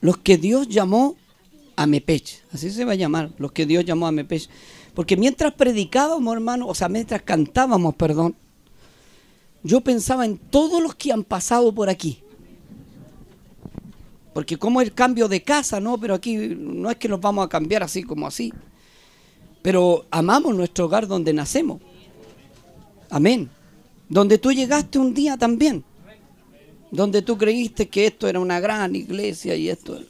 los que Dios llamó a Mepech. Así se va a llamar, los que Dios llamó a Mepech. Porque mientras predicábamos, hermano, o sea, mientras cantábamos, perdón, yo pensaba en todos los que han pasado por aquí. Porque como el cambio de casa, ¿no? Pero aquí no es que nos vamos a cambiar así como así. Pero amamos nuestro hogar donde nacemos. Amén. Donde tú llegaste un día también. Donde tú creíste que esto era una gran iglesia y esto.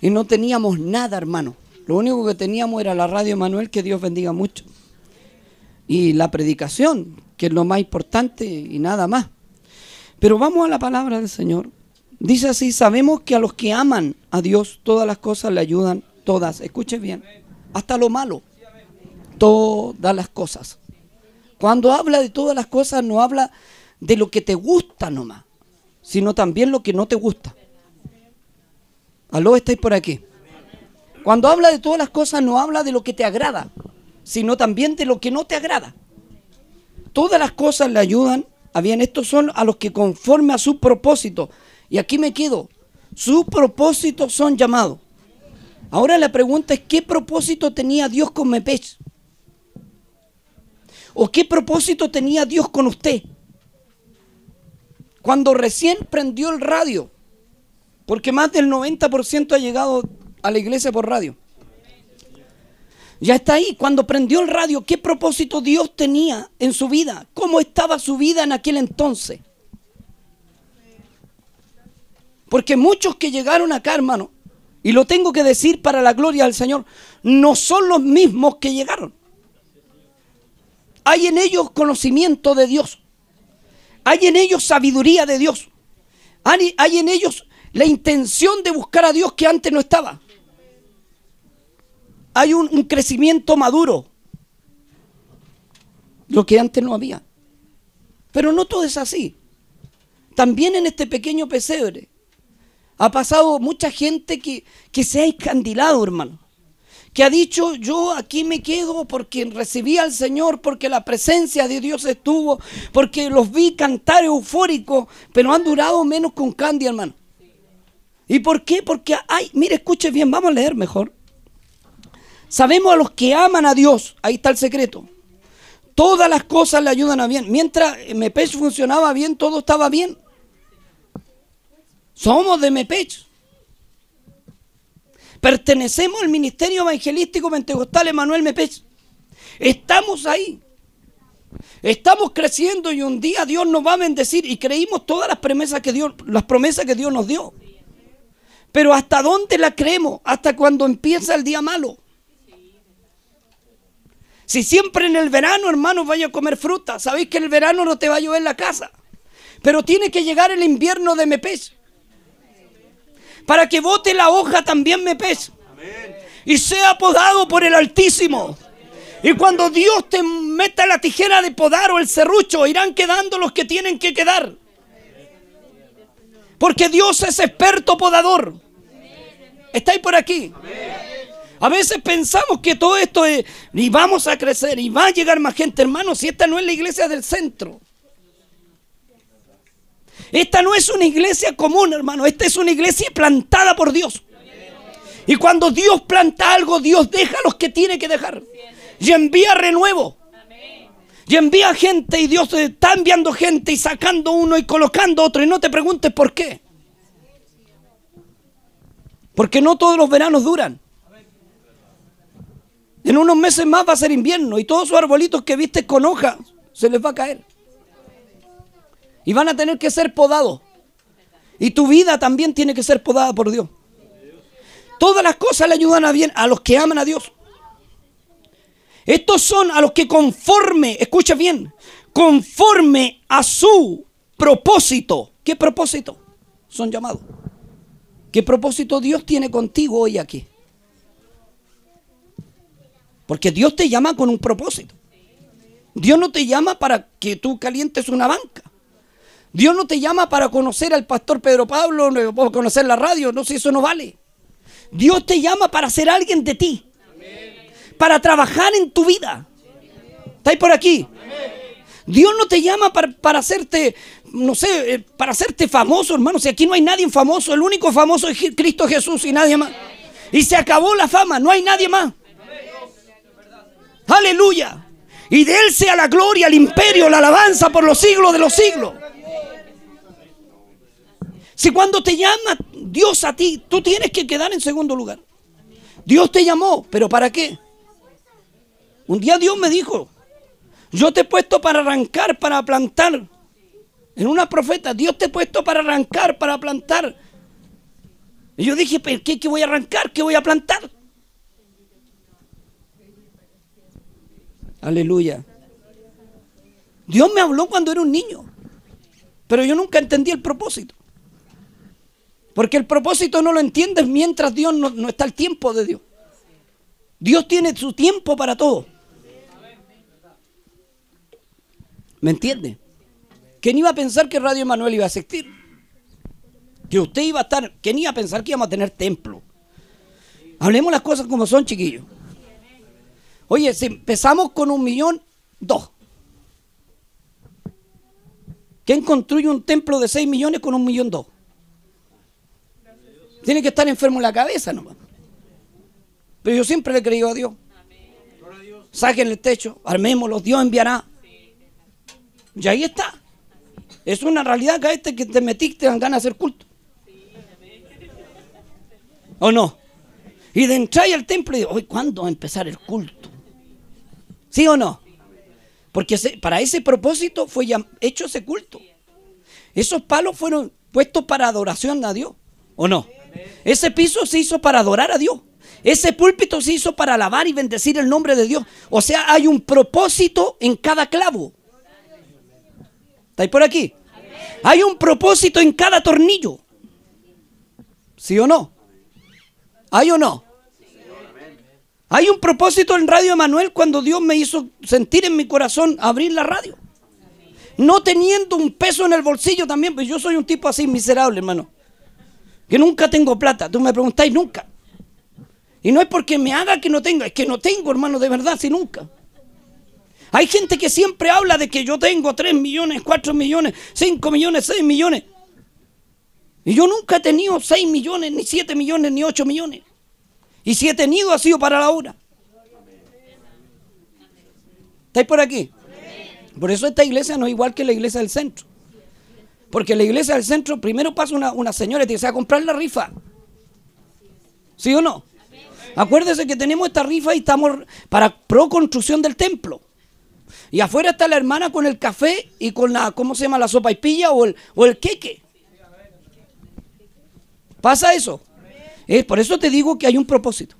Y no teníamos nada, hermano. Lo único que teníamos era la radio Manuel, que Dios bendiga mucho. Y la predicación, que es lo más importante y nada más. Pero vamos a la palabra del Señor. Dice así, sabemos que a los que aman a Dios todas las cosas le ayudan, todas, escuche bien, hasta lo malo, todas las cosas. Cuando habla de todas las cosas no habla de lo que te gusta nomás, sino también lo que no te gusta. Aló, estáis por aquí. Cuando habla de todas las cosas no habla de lo que te agrada, sino también de lo que no te agrada. Todas las cosas le ayudan a bien. Estos son a los que conforme a su propósito. Y aquí me quedo. Sus propósitos son llamados. Ahora la pregunta es, ¿qué propósito tenía Dios con Mepech? ¿O qué propósito tenía Dios con usted? Cuando recién prendió el radio, porque más del 90% ha llegado a la iglesia por radio. Ya está ahí. Cuando prendió el radio, ¿qué propósito Dios tenía en su vida? ¿Cómo estaba su vida en aquel entonces? Porque muchos que llegaron acá, hermano, y lo tengo que decir para la gloria del Señor, no son los mismos que llegaron. Hay en ellos conocimiento de Dios. Hay en ellos sabiduría de Dios. Hay, en ellos la intención de buscar a Dios que antes no estaba hay un, crecimiento maduro, lo que antes no había. Pero no todo es así. También en este pequeño pesebre ha pasado mucha gente que, que se ha escandilado, hermano. Que ha dicho, yo aquí me quedo porque recibí al Señor, porque la presencia de Dios estuvo, porque los vi cantar eufóricos, pero han durado menos con Candy, hermano. ¿Y por qué? Porque hay, mire, escuche bien, vamos a leer mejor. Sabemos a los que aman a Dios, ahí está el secreto. Todas las cosas le ayudan a bien. Mientras Mepech funcionaba bien, todo estaba bien. Somos de Mepech. Pertenecemos al Ministerio Evangelístico Pentecostal Emanuel Mepech. Estamos ahí. Estamos creciendo y un día Dios nos va a bendecir y creímos todas las promesas que Dios, nos dio. Pero ¿hasta dónde la creemos? Hasta cuando empieza el día malo. Si siempre en el verano, hermano, vaya a comer fruta, sabéis que el verano no te va a llover la casa. Pero tiene que llegar el invierno de Mepes. Para que bote la hoja también Mepes. Y sea podado por el Altísimo. Y cuando Dios te meta la tijera de podar o el serrucho, irán quedando los que tienen que quedar. Porque Dios es experto podador. ¿Estáis por aquí? A veces pensamos que todo esto es, y vamos a crecer, y va a llegar más gente, hermano, si esta no es la iglesia del centro. Esta no es una iglesia común, hermano, esta es una iglesia plantada por Dios. Y cuando Dios planta algo, Dios deja a los que tiene que dejar. Y envía renuevo. Y envía gente y Dios está enviando gente y sacando uno y colocando otro. Y no te preguntes por qué. Porque no todos los veranos duran. En unos meses más va a ser invierno y todos esos arbolitos que viste con hojas se les va a caer. Y van a tener que ser podados. Y tu vida también tiene que ser podada por Dios. Todas las cosas le ayudan a bien a los que aman a Dios. Estos son a los que conforme, escucha bien, conforme a su propósito. ¿Qué propósito? Son llamados. ¿Qué propósito Dios tiene contigo hoy aquí? Porque Dios te llama con un propósito. Dios no te llama para que tú calientes una banca. Dios no te llama para conocer al pastor Pedro Pablo, o conocer la radio, no sé, eso no vale. Dios te llama para ser alguien de ti. Para trabajar en tu vida. ¿Estáis por aquí? Dios no te llama para, hacerte no sé, eh, para hacerte famoso, hermano. Si aquí no hay nadie famoso, el único famoso es Cristo Jesús y nadie más. Y se acabó la fama, no hay nadie más. Aleluya. Y de Él sea la gloria, el imperio, la alabanza por los siglos de los siglos. Si cuando te llama Dios a ti, tú tienes que quedar en segundo lugar. Dios te llamó, pero ¿para qué? Un día Dios me dijo, yo te he puesto para arrancar, para plantar. En una profeta, Dios te ha puesto para arrancar, para plantar. Y yo dije, ¿pero qué, qué voy a arrancar? ¿Qué voy a plantar? Aleluya. Dios me habló cuando era un niño, pero yo nunca entendí el propósito. Porque el propósito no lo entiendes mientras Dios no, está el tiempo de Dios. Dios tiene su tiempo para todo. ¿Me entiende? ¿Quién iba a pensar que Radio Emanuel iba a existir? Que usted iba a estar, ¿quién iba a pensar que íbamos a tener templo? Hablemos las cosas como son, chiquillos. Oye, si empezamos con un millón, dos. ¿Quién construye un templo de seis millones con un millón dos? Tiene que estar enfermo en la cabeza nomás. Pero yo siempre le he creído a Dios. Saquen el techo, armémoslo, Dios enviará. Y ahí está. Es una realidad que este que te metiste te dan ganas de hacer culto. ¿O no? Y de entrar al templo y digo, hoy ¿cuándo va a empezar el culto? ¿Sí o no? Porque para ese propósito fue hecho ese culto. Esos palos fueron puestos para adoración a Dios, ¿o no? Ese piso se hizo para adorar a Dios. Ese púlpito se hizo para alabar y bendecir el nombre de Dios. O sea, hay un propósito en cada clavo. ¿Estáis por aquí? Hay un propósito en cada tornillo. ¿Sí o no? ¿Hay o no? Hay un propósito en Radio Emanuel cuando Dios me hizo sentir en mi corazón abrir la radio. No teniendo un peso en el bolsillo también, pues yo soy un tipo así miserable, hermano. Que nunca tengo plata. Tú me preguntáis nunca. Y no es porque me haga que no tenga, es que no tengo, hermano, de verdad, si nunca. Hay gente que siempre habla de que yo tengo 3 millones, 4 millones, 5 millones, 6 millones. Y yo nunca he tenido 6 millones, ni 7 millones, ni 8 millones. Y si he tenido ha sido para la hora. ¿Estáis por aquí? Por eso esta iglesia no es igual que la iglesia del centro. Porque la iglesia del centro primero pasa una, una señora y te dice a comprar la rifa. ¿Sí o no? Acuérdese que tenemos esta rifa y estamos para pro construcción del templo. Y afuera está la hermana con el café y con la, ¿cómo se llama? La sopa y pilla o el, o el queque. ¿Pasa eso? Es por eso te digo que hay un propósito.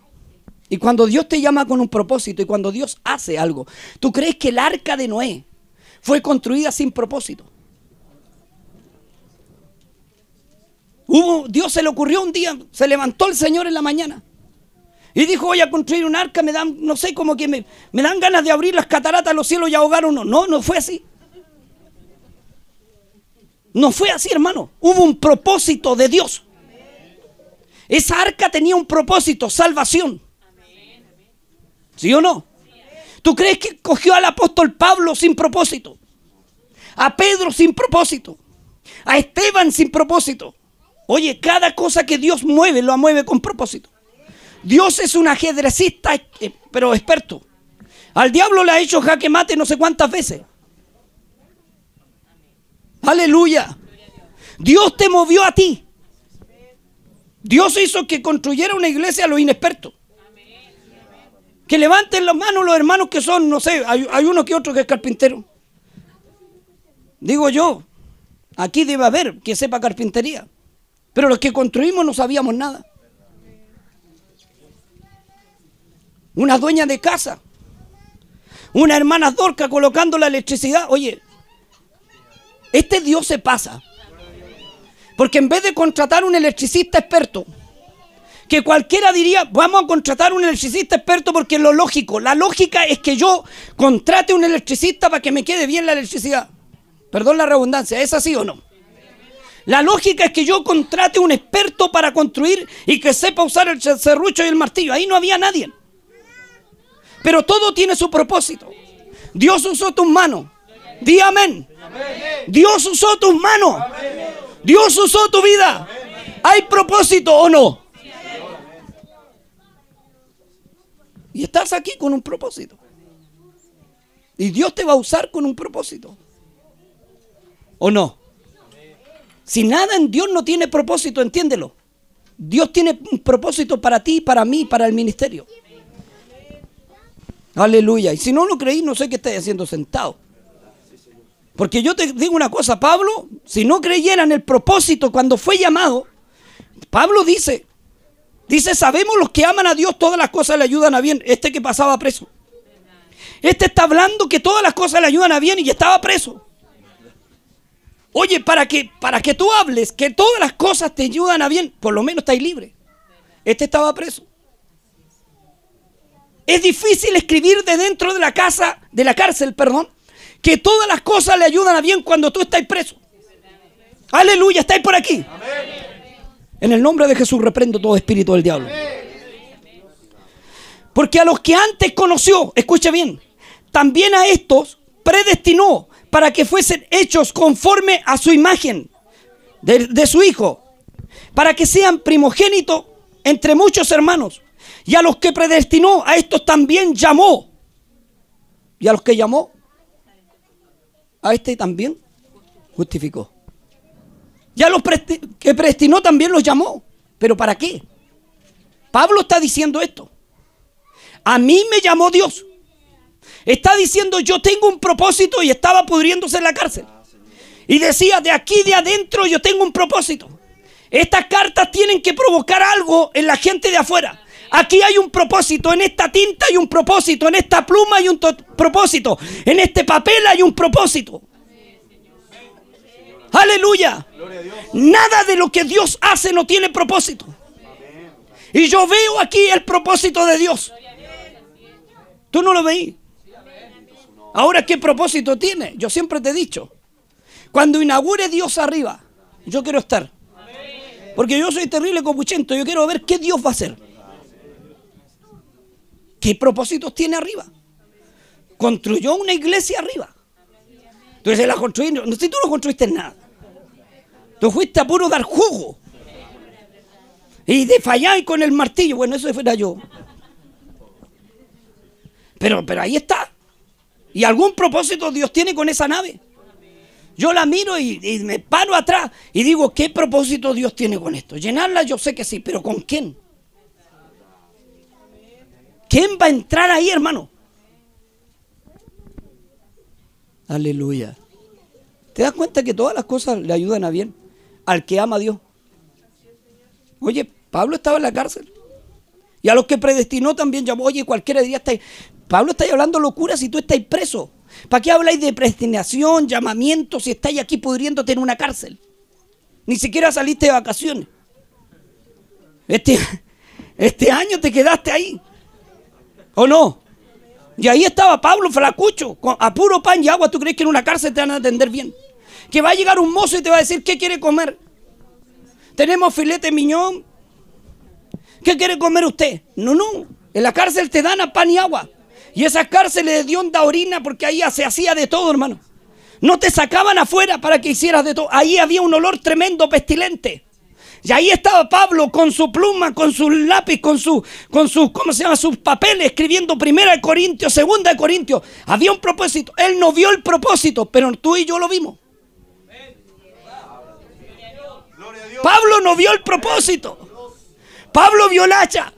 Y cuando Dios te llama con un propósito y cuando Dios hace algo, ¿tú crees que el arca de Noé fue construida sin propósito? Hubo, Dios se le ocurrió un día, se levantó el Señor en la mañana y dijo, voy a construir un arca, me dan, no sé, como que me, dan ganas de abrir las cataratas a los cielos y ahogar uno. No, no fue así. No fue así, hermano. Hubo un propósito de Dios. Esa arca tenía un propósito, salvación. ¿Sí o no? ¿Tú crees que cogió al apóstol Pablo sin propósito? A Pedro sin propósito. A Esteban sin propósito. Oye, cada cosa que Dios mueve, lo mueve con propósito. Dios es un ajedrecista, eh, pero experto. Al diablo le ha hecho jaque mate no sé cuántas veces. Aleluya. Dios te movió a ti. Dios hizo que construyera una iglesia a los inexpertos. Que levanten las manos los hermanos que son, no sé, hay, hay uno que otro que es carpintero. Digo yo, aquí debe haber que sepa carpintería. Pero los que construimos no sabíamos nada. una dueña de casa, una hermana dorca colocando la electricidad. Oye, este Dios se pasa. Porque en vez de contratar un electricista experto, que cualquiera diría, vamos a contratar un electricista experto porque es lo lógico. La lógica es que yo contrate un electricista para que me quede bien la electricidad. Perdón la redundancia, ¿es así o no? La lógica es que yo contrate un experto para construir y que sepa usar el serrucho y el martillo. Ahí no había nadie. Pero todo tiene su propósito. Dios usó tus manos. Di amén. Dios usó tus manos. Dios usó tu vida. ¿Hay propósito o no? Y estás aquí con un propósito. Y Dios te va a usar con un propósito. ¿O no? Si nada en Dios no tiene propósito, entiéndelo. Dios tiene un propósito para ti, para mí, para el ministerio. Aleluya. Y si no lo creí, no sé qué estáis haciendo sentado. Porque yo te digo una cosa, Pablo, si no creyera en el propósito cuando fue llamado, Pablo dice, dice, sabemos los que aman a Dios, todas las cosas le ayudan a bien. Este que pasaba preso. Este está hablando que todas las cosas le ayudan a bien y estaba preso. Oye, para que, para que tú hables que todas las cosas te ayudan a bien, por lo menos estáis libre. Este estaba preso. Es difícil escribir de dentro de la casa, de la cárcel, perdón, que todas las cosas le ayudan a bien cuando tú estás preso. Aleluya, estáis por aquí. En el nombre de Jesús reprendo todo espíritu del diablo. Porque a los que antes conoció, escuche bien, también a estos predestinó para que fuesen hechos conforme a su imagen de, su Hijo, para que sean primogénitos entre muchos hermanos. Y a los que predestinó, a estos también llamó. Y a los que llamó, a este también justificó. Y a los que predestinó también los llamó. ¿Pero para qué? Pablo está diciendo esto. A mí me llamó Dios. Está diciendo yo tengo un propósito y estaba pudriéndose en la cárcel. Y decía, de aquí de adentro yo tengo un propósito. Estas cartas tienen que provocar algo en la gente de afuera. Aquí hay un propósito, en esta tinta hay un propósito, en esta pluma hay un propósito, en este papel hay un propósito. Aleluya. Nada de lo que Dios hace no tiene propósito. Y yo veo aquí el propósito de Dios. ¿Tú no lo veí? Ahora, ¿qué propósito tiene? Yo siempre te he dicho, cuando inaugure Dios arriba, yo quiero estar. Porque yo soy terrible copuchento, yo quiero ver qué Dios va a hacer. ¿Qué propósitos tiene arriba? Construyó una iglesia arriba. Entonces la construí, no si tú no construiste nada. Tú fuiste a puro dar jugo. Y de fallar con el martillo. Bueno, eso fuera yo. Pero, pero ahí está. Y algún propósito Dios tiene con esa nave. Yo la miro y, me paro atrás y digo, ¿qué propósito Dios tiene con esto? Llenarla yo sé que sí, pero ¿con quién? ¿Quién va a entrar ahí, hermano? Aleluya. ¿Te das cuenta que todas las cosas le ayudan a bien al que ama a Dios? Oye, Pablo estaba en la cárcel. Y a los que predestinó también llamó, oye, cualquiera día está ahí. Pablo está hablando locura si tú estás preso. ¿Para qué habláis de predestinación, llamamiento, si estáis aquí pudriéndote en una cárcel? Ni siquiera saliste de vacaciones. Este, este año te quedaste ahí. ¿O no? Y ahí estaba Pablo flacucho, a puro pan y agua. ¿Tú crees que en una cárcel te van a atender bien? Que va a llegar un mozo y te va a decir qué quiere comer. Tenemos filete miñón. ¿Qué quiere comer usted? No, no. En la cárcel te dan a pan y agua. Y esa cárcel le dio onda orina porque ahí se hacía de todo, hermano. No te sacaban afuera para que hicieras de todo. Ahí había un olor tremendo, pestilente. Y ahí estaba Pablo con su pluma, con su lápiz, con su, con su, ¿cómo se llama? Sus papeles, escribiendo primera de Corintios, segunda de Corintios. Había un propósito. Él no vio el propósito, pero tú y yo lo vimos. Pablo no vio el propósito. Pablo vio el hacha.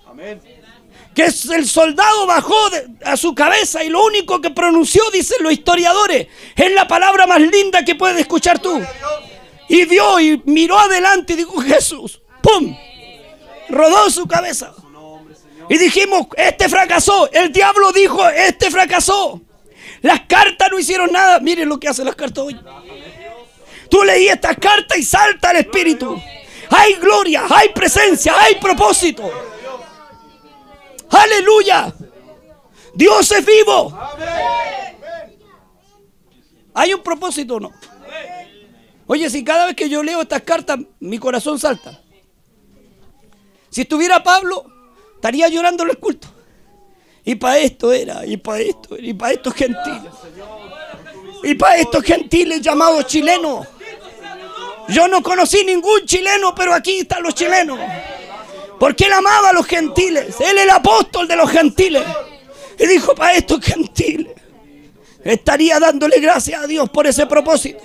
Que el soldado bajó a su cabeza y lo único que pronunció, dicen los historiadores, es la palabra más linda que puedes escuchar tú. Y vio y miró adelante y dijo, Jesús, ¡pum! Rodó su cabeza. Y dijimos, este fracasó. El diablo dijo, este fracasó. Las cartas no hicieron nada. Miren lo que hacen las cartas hoy. Tú leí estas cartas y salta el espíritu. Hay gloria, hay presencia, hay propósito. Aleluya. Dios es vivo. ¿Hay un propósito o no? Oye, si cada vez que yo leo estas cartas mi corazón salta. Si estuviera Pablo, estaría llorando en el culto. Y para esto era, y para esto, y para estos gentiles. Y para estos gentiles llamados chilenos. Yo no conocí ningún chileno, pero aquí están los chilenos. Porque él amaba a los gentiles. Él es el apóstol de los gentiles. Y dijo, para estos gentiles, estaría dándole gracias a Dios por ese propósito.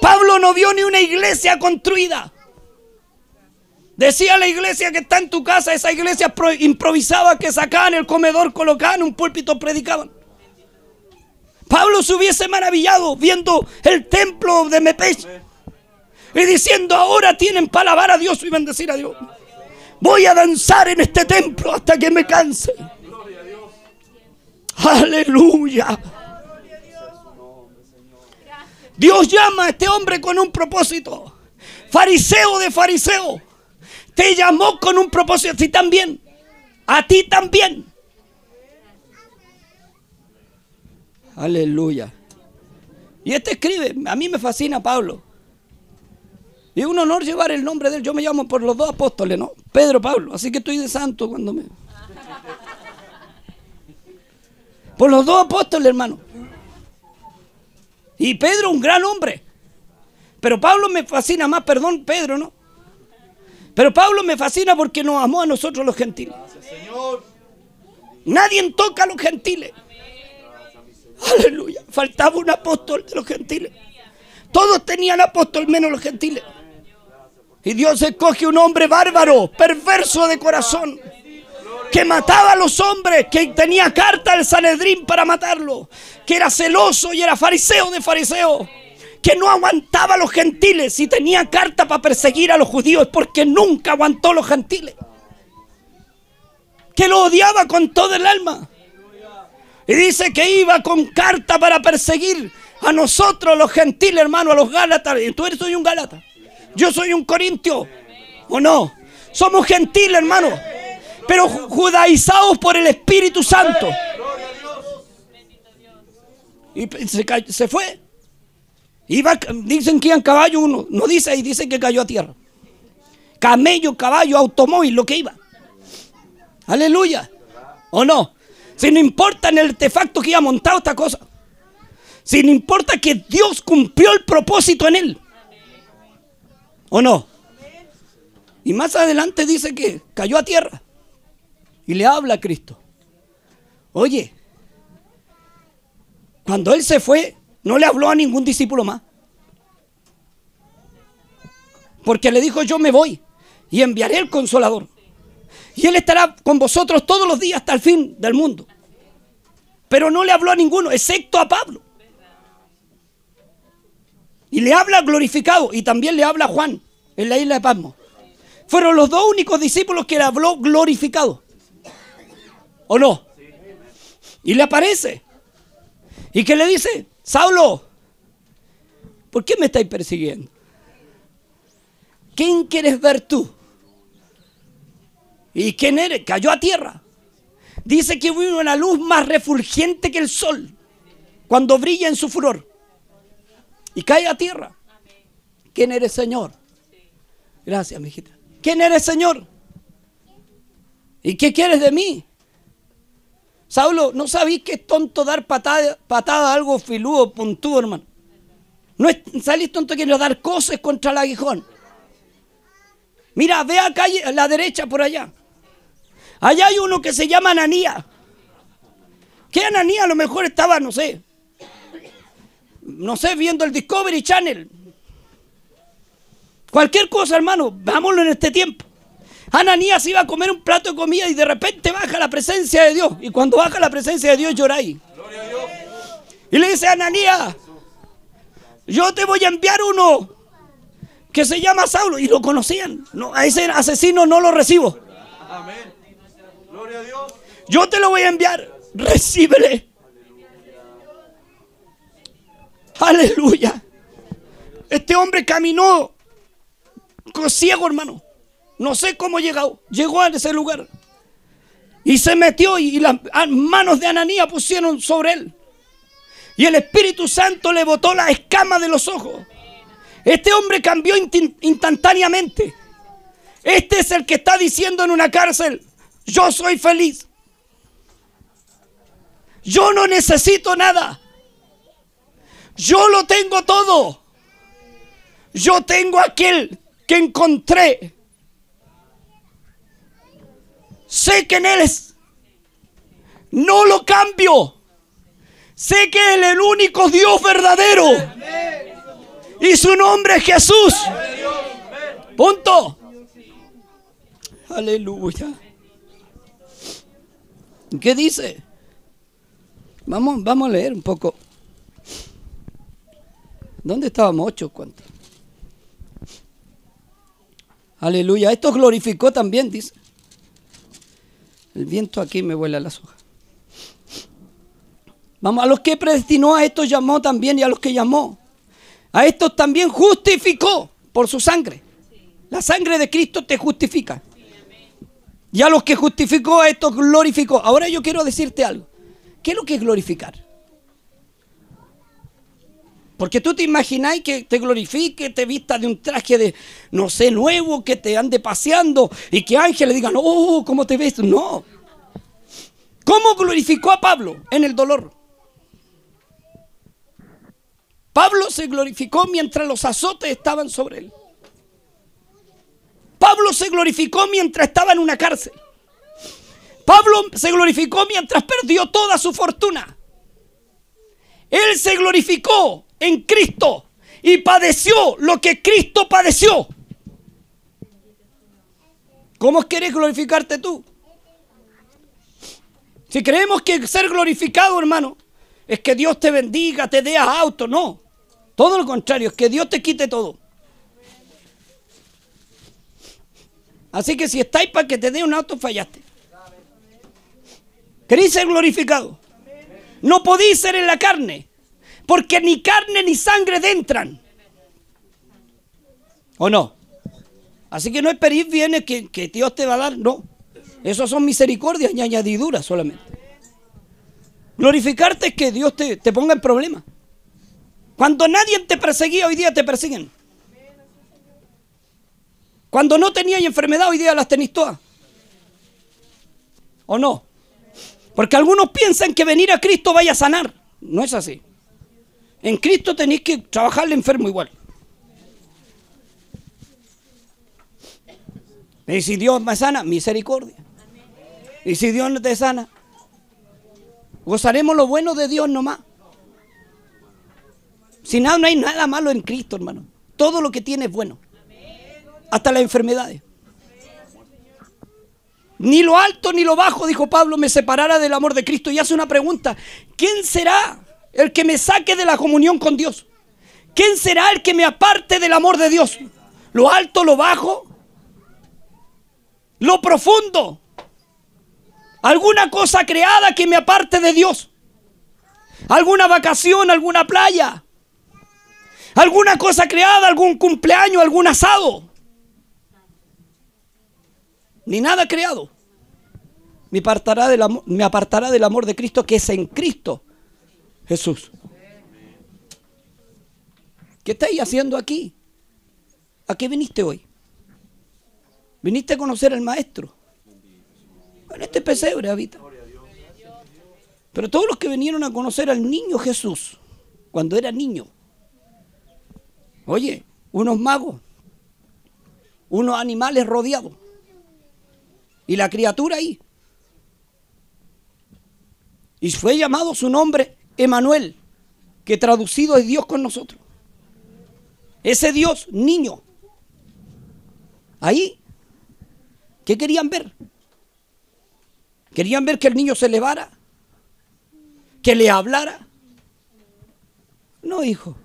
Pablo no vio ni una iglesia construida. Decía la iglesia que está en tu casa, esa iglesia improvisaba que sacaban el comedor, colocaban un púlpito, predicaban. Pablo se hubiese maravillado viendo el templo de Mepech y diciendo ahora tienen para alabar a Dios y bendecir a Dios. Voy a danzar en este templo hasta que me canse. Aleluya. Dios llama a este hombre con un propósito. Fariseo de fariseo. Te llamó con un propósito. A ti también. A ti también. Aleluya. Y este escribe. A mí me fascina Pablo. Y es un honor llevar el nombre de él. Yo me llamo por los dos apóstoles, ¿no? Pedro, Pablo. Así que estoy de santo cuando me... Por los dos apóstoles, hermano. Y Pedro, un gran hombre. Pero Pablo me fascina más, perdón, Pedro, ¿no? Pero Pablo me fascina porque nos amó a nosotros los gentiles. Nadie toca a los gentiles. Aleluya. Faltaba un apóstol de los gentiles. Todos tenían apóstol menos los gentiles. Y Dios escoge un hombre bárbaro, perverso de corazón, que mataba a los hombres, que tenía carta al Sanedrín para matarlo, que era celoso y era fariseo de fariseo que no aguantaba a los gentiles y tenía carta para perseguir a los judíos porque nunca aguantó a los gentiles. Que lo odiaba con todo el alma. Y dice que iba con carta para perseguir a nosotros los gentiles, hermano, a los gálatas. Y tú eres un gálata. Yo soy un corintio. ¿O no? Somos gentiles, hermano. Pero judaizados por el Espíritu Santo. Y se, se fue. Iba, dicen que iba en caballo uno, no dice ahí, dice que cayó a tierra. Camello, caballo, automóvil, lo que iba. Aleluya. ¿O no? Si no importa en el artefacto que iba montado esta cosa. Si no importa que Dios cumplió el propósito en él. ¿O no? Y más adelante dice que cayó a tierra. Y le habla a Cristo. Oye, cuando él se fue, no le habló a ningún discípulo más. Porque le dijo, yo me voy y enviaré el consolador. Y él estará con vosotros todos los días hasta el fin del mundo. Pero no le habló a ninguno, excepto a Pablo. Y le habla glorificado y también le habla Juan en la isla de Pasmo. Fueron los dos únicos discípulos que le habló glorificado. ¿O no? Y le aparece. ¿Y qué le dice? Saulo, ¿por qué me estáis persiguiendo? ¿Quién quieres ver tú? ¿Y quién eres? Cayó a tierra. Dice que vino una luz más refulgente que el sol cuando brilla en su furor. Y cae a tierra. ¿Quién eres, Señor? Gracias, mi hijita. ¿Quién eres, Señor? ¿Y qué quieres de mí? Saulo, ¿no sabéis que es tonto dar patada, patada a algo filudo, puntúo, hermano? No es, salís tonto que dar cosas contra el aguijón. Mira, ve acá a la derecha por allá. Allá hay uno que se llama Ananía. ¿Qué Ananía? A lo mejor estaba, no sé, no sé, viendo el Discovery Channel. Cualquier cosa, hermano, vámonos en este tiempo. Ananías iba a comer un plato de comida y de repente baja la presencia de Dios. Y cuando baja la presencia de Dios lloráis. Y le dice a Ananías, yo te voy a enviar uno que se llama Saulo. Y lo conocían. No, a ese asesino no lo recibo. Amén. Gloria a Dios. Yo te lo voy a enviar. Recíbele. Aleluya. Este hombre caminó ciego, hermano. No sé cómo llegó. Llegó a ese lugar. Y se metió y las manos de Ananía pusieron sobre él. Y el Espíritu Santo le botó la escama de los ojos. Este hombre cambió instantáneamente. Este es el que está diciendo en una cárcel, yo soy feliz. Yo no necesito nada. Yo lo tengo todo. Yo tengo aquel que encontré. Sé que en Él es. No lo cambio. Sé que Él es el único Dios verdadero. Y su nombre es Jesús. Punto. Aleluya. ¿Qué dice? Vamos, vamos a leer un poco. ¿Dónde estábamos? Ocho, ¿cuánto? Aleluya. Esto glorificó también, dice. El viento aquí me vuela las hojas. Vamos, a los que predestinó, a estos llamó también y a los que llamó. A estos también justificó por su sangre. La sangre de Cristo te justifica. Y a los que justificó, a estos glorificó. Ahora yo quiero decirte algo. ¿Qué es lo que es glorificar? Porque tú te imagináis que te glorifique, te vista de un traje de, no sé, nuevo, que te ande paseando y que ángeles digan, oh, ¿cómo te ves? No. ¿Cómo glorificó a Pablo en el dolor? Pablo se glorificó mientras los azotes estaban sobre él. Pablo se glorificó mientras estaba en una cárcel. Pablo se glorificó mientras perdió toda su fortuna. Él se glorificó en Cristo y padeció lo que Cristo padeció. ¿Cómo quieres glorificarte tú? Si creemos que ser glorificado, hermano, es que Dios te bendiga, te dé auto, no. Todo lo contrario, es que Dios te quite todo. Así que si estáis para que te dé un auto, fallaste. ¿Queréis ser glorificado? No podéis ser en la carne, porque ni carne ni sangre entran. ¿O no? Así que no esperéis bienes que, que Dios te va a dar, no. Esos son misericordias y añadiduras solamente. Glorificarte es que Dios te, te ponga en problema. Cuando nadie te perseguía, hoy día te persiguen. Cuando no tenías enfermedad, hoy día las tenéis todas. ¿O no? Porque algunos piensan que venir a Cristo vaya a sanar. No es así. En Cristo tenéis que trabajarle enfermo igual. Y si Dios me sana, misericordia. Y si Dios no te sana, gozaremos lo bueno de Dios nomás. Si nada, no hay nada malo en Cristo, hermano. Todo lo que tiene es bueno hasta las enfermedades. Ni lo alto ni lo bajo, dijo Pablo, me separará del amor de Cristo. Y hace una pregunta, ¿quién será el que me saque de la comunión con Dios? ¿Quién será el que me aparte del amor de Dios? ¿Lo alto, lo bajo? ¿Lo profundo? ¿Alguna cosa creada que me aparte de Dios? ¿Alguna vacación, alguna playa? ¿Alguna cosa creada, algún cumpleaños, algún asado? ni nada creado, me apartará, del amor, me apartará del amor de Cristo que es en Cristo Jesús. ¿Qué estáis haciendo aquí? ¿A qué viniste hoy? Viniste a conocer al Maestro. En este pesebre habita. Pero todos los que vinieron a conocer al niño Jesús, cuando era niño, oye, unos magos, unos animales rodeados, y la criatura ahí. Y fue llamado su nombre Emanuel, que traducido es Dios con nosotros. Ese Dios, niño. Ahí, ¿qué querían ver? ¿Querían ver que el niño se elevara? ¿Que le hablara? No, hijo.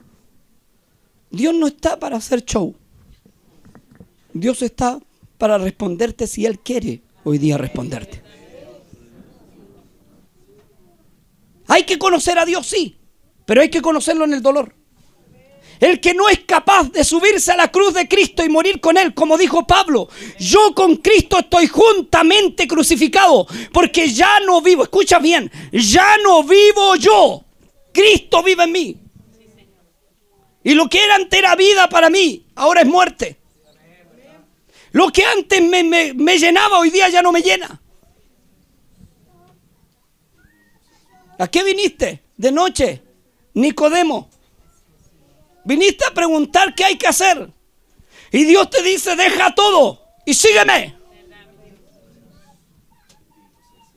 Dios no está para hacer show. Dios está para responderte si Él quiere hoy día responderte. Hay que conocer a Dios, sí, pero hay que conocerlo en el dolor. El que no es capaz de subirse a la cruz de Cristo y morir con Él, como dijo Pablo, yo con Cristo estoy juntamente crucificado, porque ya no vivo, escucha bien, ya no vivo yo, Cristo vive en mí. Y lo que era antes era vida para mí, ahora es muerte. Lo que antes me, llenaba, hoy día ya no me llena. ¿A qué viniste? De noche, Nicodemo. Viniste a preguntar qué hay que hacer. Y Dios te dice, deja todo y sígueme.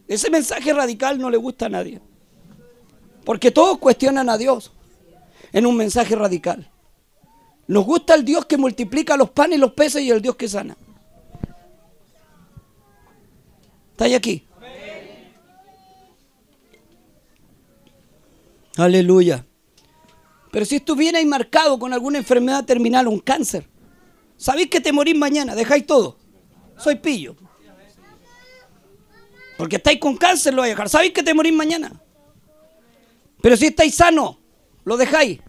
Ese mensaje radical no le gusta a nadie. Porque todos cuestionan a Dios en un mensaje radical. Nos gusta el Dios que multiplica los panes y los peces y el Dios que sana. ¿Estáis aquí? Aleluya. Pero si estuvierais marcado con alguna enfermedad terminal, un cáncer, sabéis que te morís mañana, dejáis todo. Soy pillo. Porque estáis con cáncer, lo vais a dejar. Sabéis que te morís mañana. Pero si estáis sano, lo dejáis.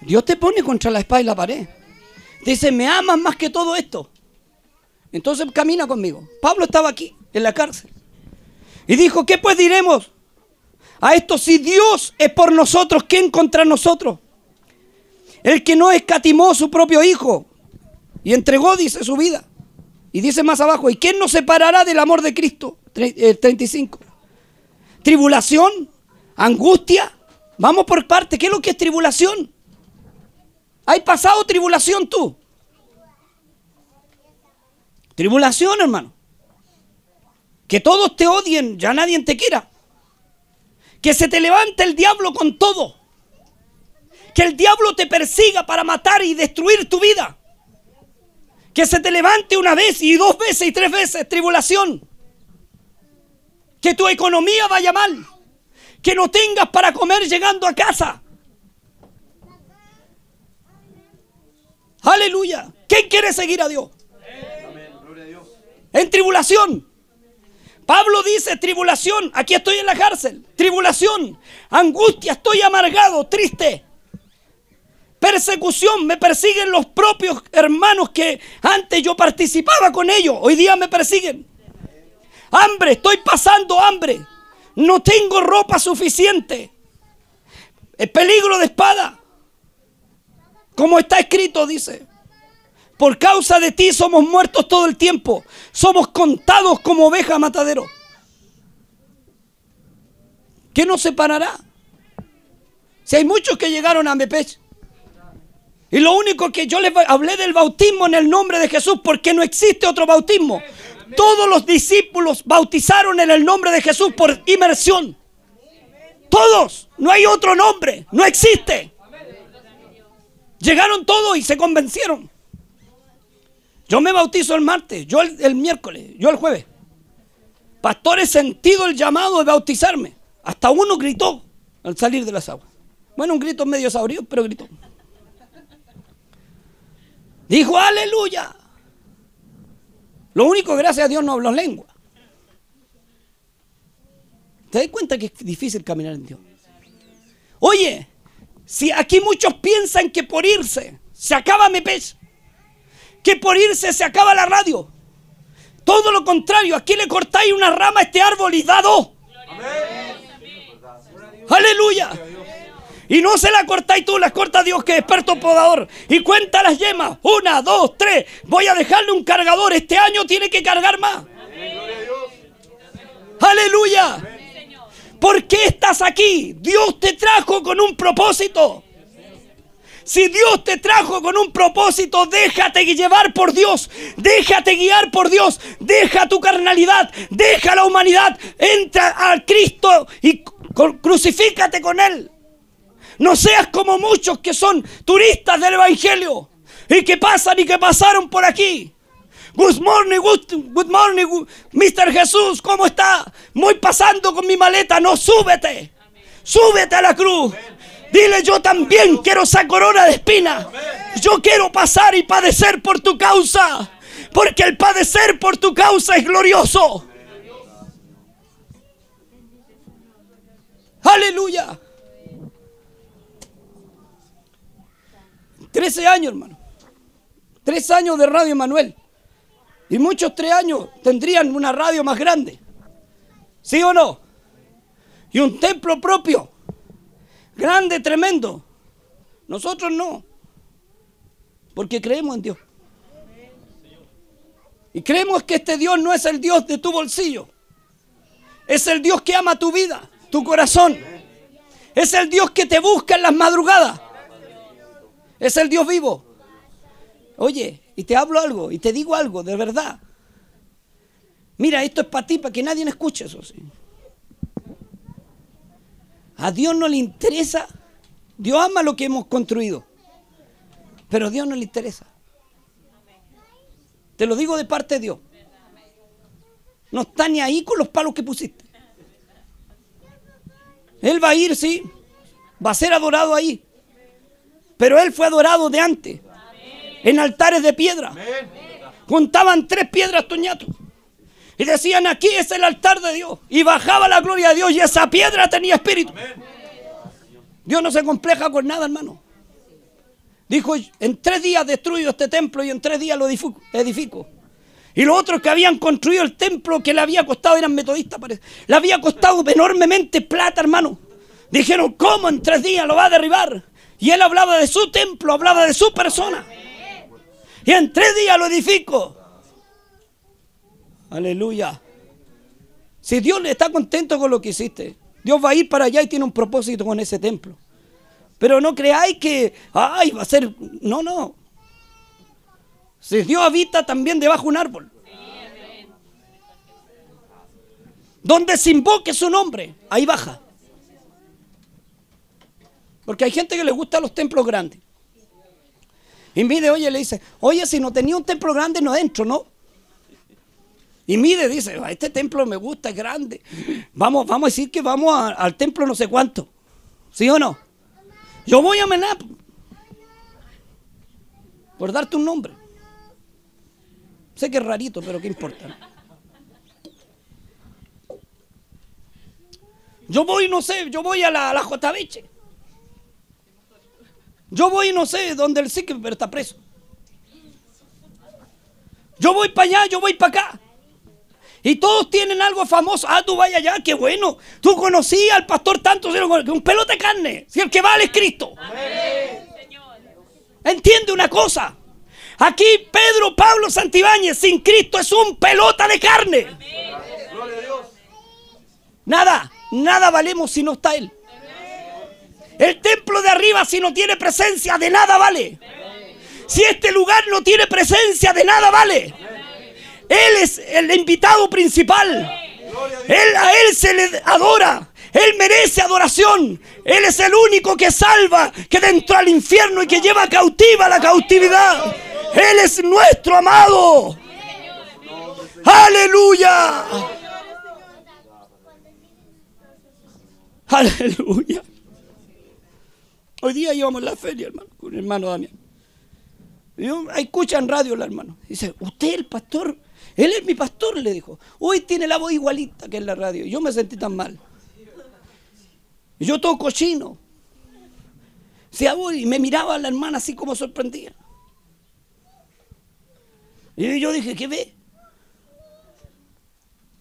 Dios te pone contra la espada y la pared. Dice, me amas más que todo esto. Entonces camina conmigo. Pablo estaba aquí, en la cárcel. Y dijo, ¿qué pues diremos a esto? Si Dios es por nosotros, ¿quién contra nosotros? El que no escatimó su propio hijo y entregó, dice, su vida. Y dice más abajo, ¿y quién nos separará del amor de Cristo? 35. Eh, tribulación, angustia. Vamos por parte. ¿Qué es lo que es tribulación? ¿Hay pasado tribulación tú? Tribulación, hermano. Que todos te odien, ya nadie te quiera. Que se te levante el diablo con todo. Que el diablo te persiga para matar y destruir tu vida. Que se te levante una vez y dos veces y tres veces tribulación. Que tu economía vaya mal. Que no tengas para comer llegando a casa. Aleluya. ¿Quién quiere seguir a Dios? En tribulación. Pablo dice, tribulación, aquí estoy en la cárcel, tribulación, angustia, estoy amargado, triste. Persecución, me persiguen los propios hermanos que antes yo participaba con ellos, hoy día me persiguen. Hambre, estoy pasando hambre, no tengo ropa suficiente. El peligro de espada, como está escrito, dice. Por causa de ti somos muertos todo el tiempo. Somos contados como oveja matadero. ¿Qué nos separará? Si hay muchos que llegaron a Mepech. Y lo único que yo les hablé del bautismo en el nombre de Jesús, porque no existe otro bautismo. Todos los discípulos bautizaron en el nombre de Jesús por inmersión. Todos. No hay otro nombre. No existe. Llegaron todos y se convencieron. Yo me bautizo el martes, yo el, miércoles, yo el jueves. Pastor, he sentido el llamado de bautizarme. Hasta uno gritó al salir de las aguas. Bueno, un grito medio sabrío, pero gritó. Dijo, aleluya. Lo único, gracias a Dios, no habló lengua. ¿Te das cuenta que es difícil caminar en Dios? Oye, si aquí muchos piensan que por irse se acaba mi pez, que por irse se acaba la radio. Todo lo contrario, aquí le cortáis una rama a este árbol y dado. Aleluya. Y no se la cortáis tú, la corta Dios que es experto podador. Y cuenta las yemas. Una, dos, tres. Voy a dejarle un cargador. Este año tiene que cargar más. Aleluya. ¿Por qué estás aquí? Dios te trajo con un propósito. Si Dios te trajo con un propósito, déjate llevar por Dios, déjate guiar por Dios, deja tu carnalidad, deja la humanidad, entra al Cristo y crucifícate con Él. No seas como muchos que son turistas del Evangelio y que pasan y que pasaron por aquí. Good morning, good, morning, Mr. Jesús, ¿cómo está? Muy pasando con mi maleta, no, súbete. Súbete a la cruz. Dile, yo también quiero esa corona de espina. Yo quiero pasar y padecer por tu causa. Porque el padecer por tu causa es glorioso. Aleluya. Trece años, hermano. Tres años de Radio Manuel. Y muchos tres años tendrían una radio más grande. ¿Sí o no? Y un templo propio grande, tremendo. Nosotros no. Porque creemos en Dios. Y creemos que este Dios no es el Dios de tu bolsillo. Es el Dios que ama tu vida, tu corazón. Es el Dios que te busca en las madrugadas. Es el Dios vivo. Oye, y te hablo algo, y te digo algo, de verdad. Mira, esto es para ti, para que nadie me escuche eso. Sí. A Dios no le interesa. Dios ama lo que hemos construido. Pero a Dios no le interesa. Te lo digo de parte de Dios. No está ni ahí con los palos que pusiste. Él va a ir, sí. Va a ser adorado ahí. Pero él fue adorado de antes. En altares de piedra. Contaban tres piedras, Toñato. Y decían, aquí es el altar de Dios. Y bajaba la gloria de Dios y esa piedra tenía espíritu. Dios no se compleja con nada, hermano. Dijo, en tres días destruyo este templo y en tres días lo edifico. Y los otros que habían construido el templo que le había costado, eran metodistas, parece. Le había costado enormemente plata, hermano. Dijeron, ¿cómo en tres días lo va a derribar? Y él hablaba de su templo, hablaba de su persona. Y en tres días lo edifico. Aleluya. Si Dios está contento con lo que hiciste, Dios va a ir para allá y tiene un propósito con ese templo. Pero no creáis que, ay, va a ser, no, no. Si Dios habita también debajo de un árbol. Donde se invoque su nombre, ahí baja. Porque hay gente que le gusta los templos grandes. Y mide, oye, le dice, oye, si no tenía un templo grande no entro, ¿no? Y mide, dice, este templo me gusta, es grande. Vamos, vamos a decir que vamos al templo no sé cuánto. ¿Sí o no? Yo voy a Menap. Por darte un nombre. Sé que es rarito, pero ¿qué importa? Yo voy, no sé, yo voy a la, a la Yo voy, no sé, donde el pero está preso. Yo voy para allá, yo voy para acá. Y todos tienen algo famoso. Ah, tú vayas allá, qué bueno. Tú conocías al pastor tanto, un pelote de carne. Si el que vale es Cristo. Entiende una cosa. Aquí Pedro Pablo Santibáñez sin Cristo es un pelota de carne. Nada, nada valemos si no está Él. El templo de arriba si no tiene presencia de nada vale. Si este lugar no tiene presencia de nada vale. Él es el invitado principal. Él, a Él se le adora. Él merece adoración. Él es el único que salva, que dentro al infierno y que lleva cautiva la cautividad. Él es nuestro amado. Aleluya. Aleluya. Hoy día íbamos a la feria, hermano, con el hermano Daniel. escuchan radio el hermano. Dice, usted el pastor, él es mi pastor, le dijo. Hoy tiene la voz igualita que en la radio. Yo me sentí tan mal. Yo toco chino. y me miraba a la hermana así como sorprendida. Y yo dije, ¿qué ve?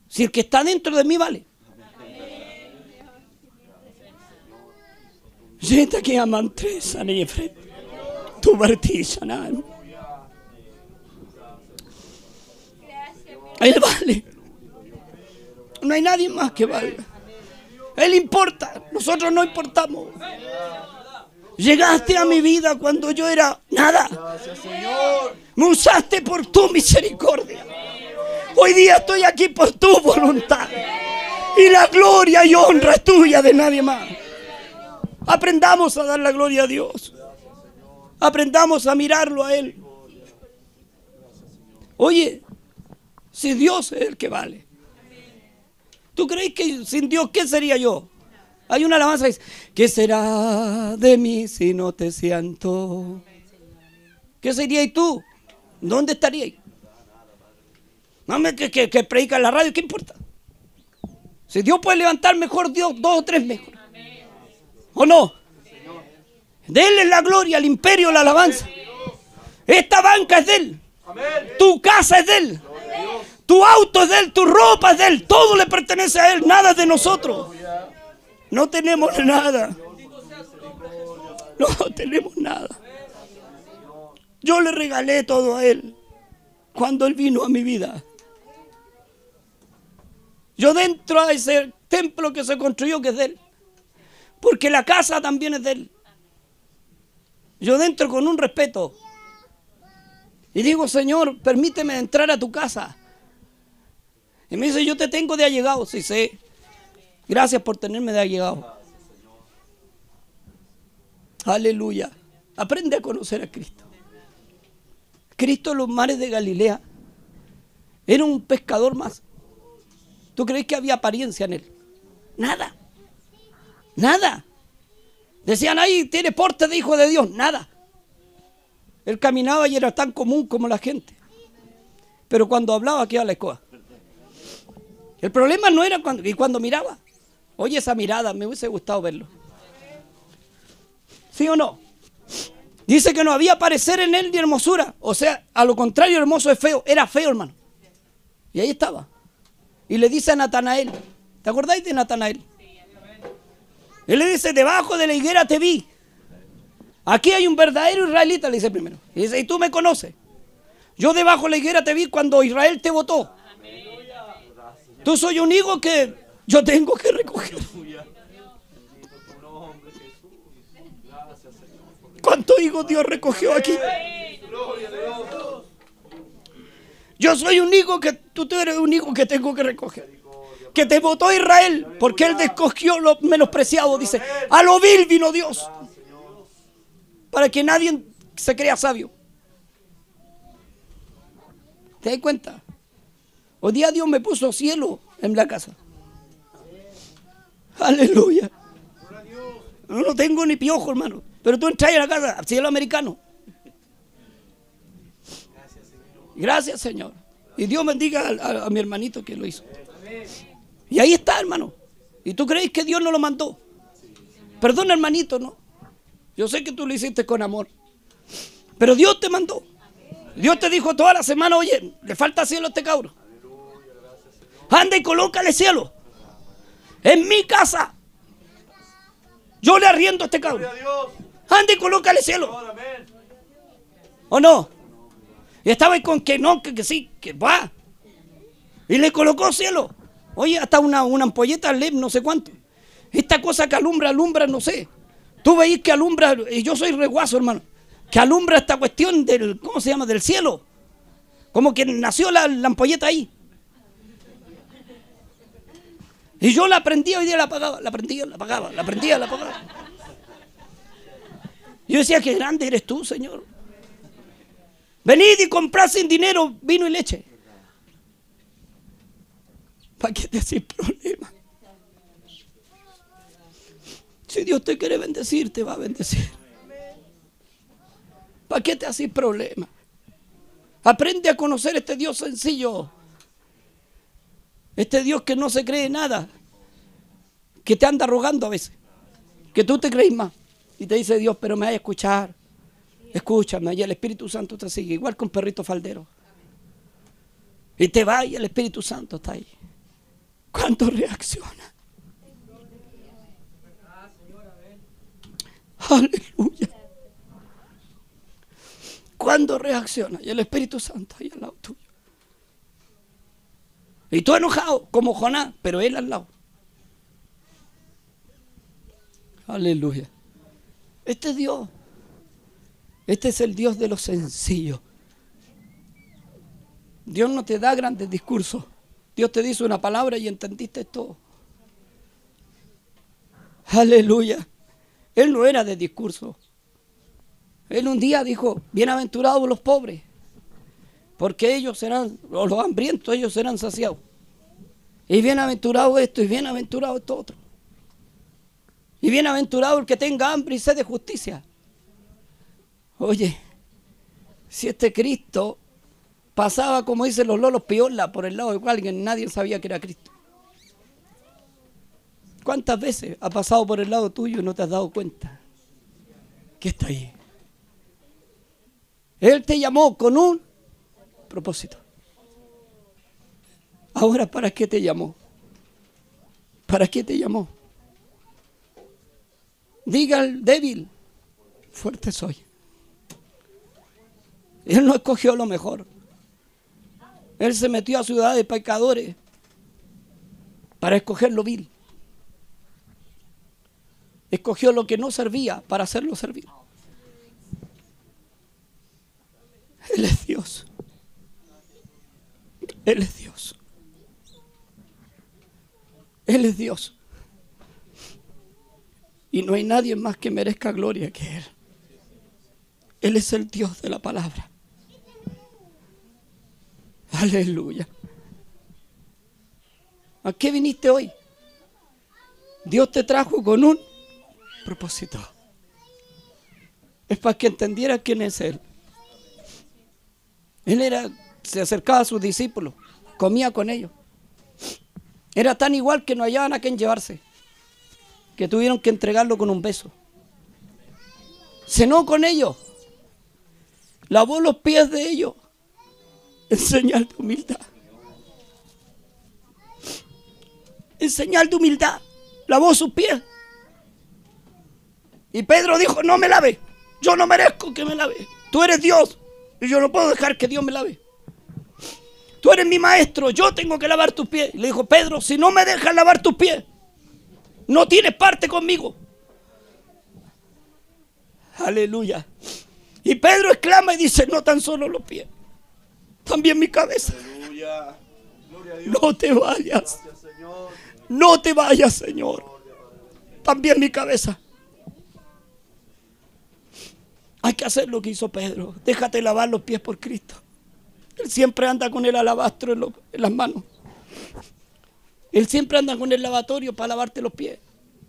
Si el que está dentro de mí vale. Gente que aman tres. Tu. Él vale. No hay nadie más que valga. Él importa. Nosotros no importamos. Llegaste a mi vida cuando yo era nada. Me usaste por tu misericordia. Hoy día estoy aquí por tu voluntad. Y la gloria y honra es tuya de nadie más. Aprendamos a dar la gloria a Dios. Aprendamos a mirarlo a Él. Oye, si Dios es el que vale. ¿Tú crees que sin Dios qué sería yo? Hay una alabanza que dice, ¿qué será de mí si no te siento? ¿Qué serías tú? ¿Dónde estarías? No que, que, que predica en la radio, ¿qué importa? Si Dios puede levantar mejor, Dios dos o tres mejor. ¿O no? Denle la gloria, al imperio, la alabanza. Esta banca es de Él. Tu casa es de Él. Tu auto es de Él, tu ropa es de Él. Todo le pertenece a Él, nada es de nosotros. No tenemos nada. No tenemos nada. Yo le regalé todo a Él cuando Él vino a mi vida. Yo dentro a ese templo que se construyó que es de Él. Porque la casa también es de Él. Yo dentro con un respeto. Y digo, Señor, permíteme entrar a tu casa. Y me dice, yo te tengo de allegado. Sí, sé. Gracias por tenerme de allegado. Aleluya. Aprende a conocer a Cristo. Cristo en los mares de Galilea era un pescador más. ¿Tú crees que había apariencia en él? Nada. Nada. Decían, ahí tiene porte de hijo de Dios. Nada. Él caminaba y era tan común como la gente. Pero cuando hablaba, aquí a la escoba. El problema no era cuando, y cuando miraba. Oye, esa mirada, me hubiese gustado verlo. ¿Sí o no? Dice que no había parecer en él ni hermosura. O sea, a lo contrario, hermoso es feo. Era feo, hermano. Y ahí estaba. Y le dice a Natanael, ¿te acordáis de Natanael? Él le dice, debajo de la higuera te vi. Aquí hay un verdadero israelita, le dice primero. Y dice, y tú me conoces. Yo debajo de la higuera te vi cuando Israel te votó. Tú soy un hijo que yo tengo que recoger. ¿Cuántos hijos Dios recogió aquí? Yo soy un hijo que tú eres un hijo que tengo que recoger. Que te votó Israel porque él descogió lo menospreciado. Dice, a lo vil vino Dios. Para que nadie se crea sabio. ¿Te das cuenta? Hoy día Dios me puso cielo en la casa. Aleluya. No tengo ni piojo, hermano. Pero tú entras a la casa, cielo americano. Gracias, Señor. Y Dios bendiga a, mi hermanito que lo hizo. Y ahí está, hermano. ¿Y tú crees que Dios no lo mandó? Perdona, hermanito, ¿no? Yo sé que tú lo hiciste con amor. Pero Dios te mandó. Dios te dijo toda la semana, oye, le falta cielo a este cabro. Anda y colócale cielo. En mi casa. Yo le arriendo a este cabro. Ande y colócale cielo. ¿O no? Y estaba con que no, que, sí, que va. Y le colocó cielo. Oye, hasta una, una ampolleta LED, no sé cuánto. Esta cosa que alumbra, alumbra, no sé. Tú veis que alumbra, y yo soy reguazo, hermano, que alumbra esta cuestión del, ¿cómo se llama? Del cielo. Como que nació la, la ampolleta ahí. Y yo la prendía hoy día la apagaba, la prendía, la apagaba, la prendía, la apagaba. Yo decía, qué grande eres tú, Señor. Venid y comprad sin dinero vino y leche. ¿Para qué te haces problema? Si Dios te quiere bendecir, te va a bendecir. ¿Para qué te haces problema? Aprende a conocer este Dios sencillo. Este Dios que no se cree nada. Que te anda rogando a veces. Que tú te crees más. Y te dice Dios, pero me hay a escuchar. Escúchame, y el Espíritu Santo te sigue, igual que un perrito faldero. Y te va y el Espíritu Santo está ahí. ¿Cuánto reacciona? Aleluya. ¿Cuándo reacciona? Y el Espíritu Santo ahí al lado tuyo. Y tú enojado, como Jonás, pero él al lado. Aleluya. Este es Dios. Este es el Dios de lo sencillo. Dios no te da grandes discursos. Dios te dice una palabra y entendiste todo. Aleluya. Él no era de discurso. Él un día dijo, bienaventurados los pobres, porque ellos serán, los hambrientos, ellos serán saciados. Y bienaventurado esto y bienaventurado esto otro. Y bienaventurado el que tenga hambre y sed de justicia. Oye, si este Cristo pasaba, como dicen los lolos, piola por el lado de alguien, nadie sabía que era Cristo. ¿Cuántas veces ha pasado por el lado tuyo y no te has dado cuenta que está ahí? Él te llamó con un propósito. Ahora, ¿para qué te llamó? ¿Para qué te llamó? Diga al débil, fuerte soy. Él no escogió lo mejor. Él se metió a ciudades de pecadores para escoger lo vil. Escogió lo que no servía para hacerlo servir. Él es Dios. Él es Dios. Él es Dios. Y no hay nadie más que merezca gloria que Él. Él es el Dios de la palabra. Aleluya. ¿A qué viniste hoy? Dios te trajo con un propósito. Es para que entendiera quién es Él. Él era, se acercaba a sus discípulos, comía con ellos. Era tan igual que no hallaban a quien llevarse, que tuvieron que entregarlo con un beso. Cenó con ellos, lavó los pies de ellos, en señal de humildad. En señal de humildad, lavó sus pies. Y Pedro dijo, no me lave, yo no merezco que me lave. Tú eres Dios y yo no puedo dejar que Dios me lave. Tú eres mi maestro, yo tengo que lavar tus pies. le dijo, Pedro, si no me dejas lavar tus pies, no tienes parte conmigo. Aleluya. Y Pedro exclama y dice, no tan solo los pies, también mi cabeza. Aleluya. No te vayas. No te vayas, Señor. También mi cabeza. Hay que hacer lo que hizo Pedro. Déjate lavar los pies por Cristo. Él siempre anda con el alabastro en, las manos. Él siempre anda con el lavatorio para lavarte los pies.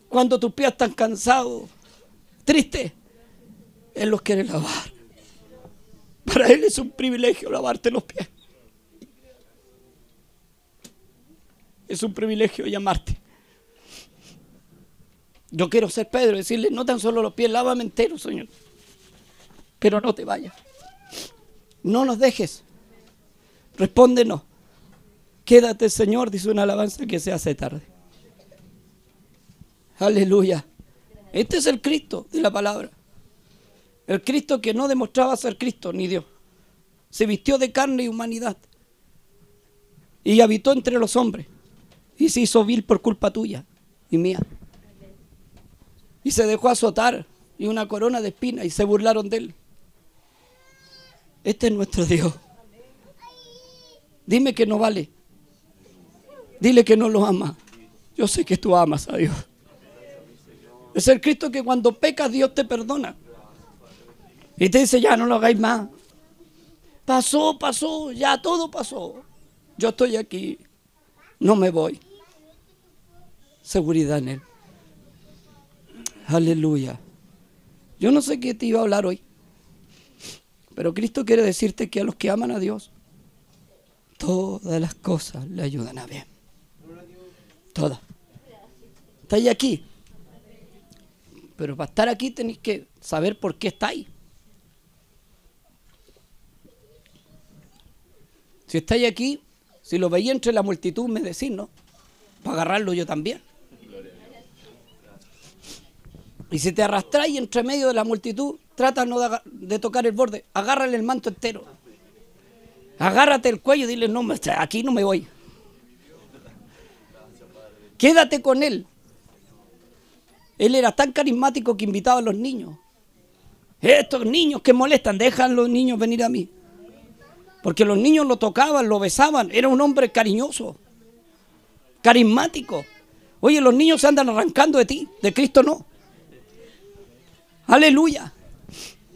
Cuando tus pies están cansados, tristes, Él los quiere lavar. Para Él es un privilegio lavarte los pies. Es un privilegio llamarte. Yo quiero ser Pedro decirle, no tan solo los pies, lávame entero, Señor. Pero no te vayas. No nos dejes. Respóndenos. Quédate, Señor, dice una alabanza que se hace tarde. Aleluya. Este es el Cristo de la palabra. El Cristo que no demostraba ser Cristo ni Dios. Se vistió de carne y humanidad. Y habitó entre los hombres. Y se hizo vil por culpa tuya y mía. Y se dejó azotar y una corona de espinas y se burlaron de él. Este es nuestro Dios. Dime que no vale. Dile que no lo ama. Yo sé que tú amas a Dios. Es el Cristo que cuando pecas Dios te perdona. Y te dice, ya no lo hagáis más. Pasó, pasó, ya todo pasó. Yo estoy aquí. No me voy. Seguridad en Él. Aleluya. Yo no sé qué te iba a hablar hoy. Pero Cristo quiere decirte que a los que aman a Dios, todas las cosas le ayudan a bien. Todas. Estáis aquí. Pero para estar aquí tenéis que saber por qué estáis. Si estáis aquí, si lo veis entre la multitud, me decís, ¿no? Para agarrarlo yo también. Y si te arrastráis entre medio de la multitud, trata no de, tocar el borde, agárrale el manto entero. Agárrate el cuello y dile, no, aquí no me voy. Quédate con él. Él era tan carismático que invitaba a los niños. Estos niños que molestan, dejan los niños venir a mí. Porque los niños lo tocaban, lo besaban. Era un hombre cariñoso, carismático. Oye, los niños se andan arrancando de ti, de Cristo no. Aleluya.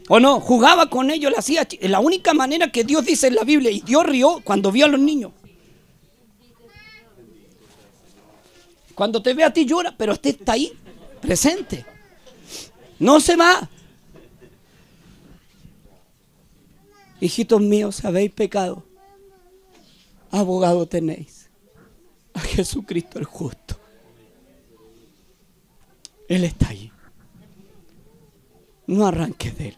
¿O no? Jugaba con ellos, le hacía. La única manera que Dios dice en la Biblia, y Dios rió cuando vio a los niños. Cuando te ve a ti llora, pero usted está ahí, presente. No se va. Hijitos míos, habéis pecado. Abogado tenéis. A Jesucristo el justo. Él está ahí. No arranques de él.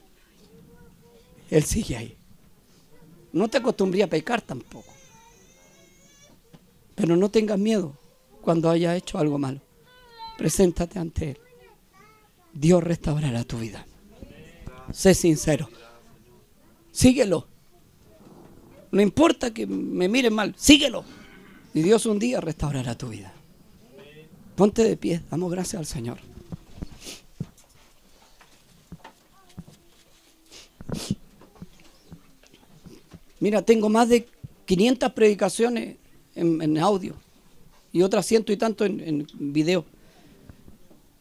Él sigue ahí. No te acostumbré a pecar tampoco. Pero no tengas miedo cuando haya hecho algo malo. Preséntate ante Él. Dios restaurará tu vida. Sé sincero. Síguelo. No importa que me miren mal, síguelo. Y Dios un día restaurará tu vida. Ponte de pie, damos gracias al Señor. Mira, tengo más de 500 predicaciones en, audio y otras ciento y tanto en, en video.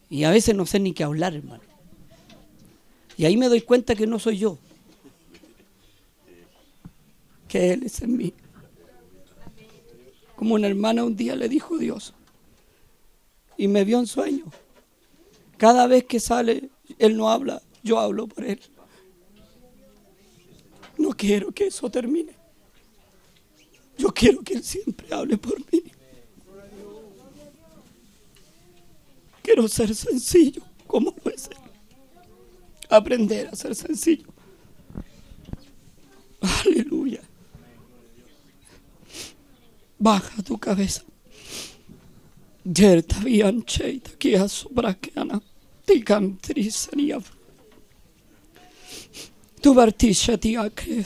Y a veces no sé ni qué hablar, hermano. Y ahí me doy cuenta que no soy yo, que Él es en mí. Como una hermana un día le dijo Dios, y me vio en sueño. Cada vez que sale, Él no habla, yo hablo por Él. No quiero que eso termine. Yo quiero que Él siempre hable por mí. Quiero ser sencillo como lo es. Aprender a ser sencillo. Aleluya. Baja tu cabeza. Yerta viancheita que a sobrakeana. Tikan trisania. Tu partisci, ti acres.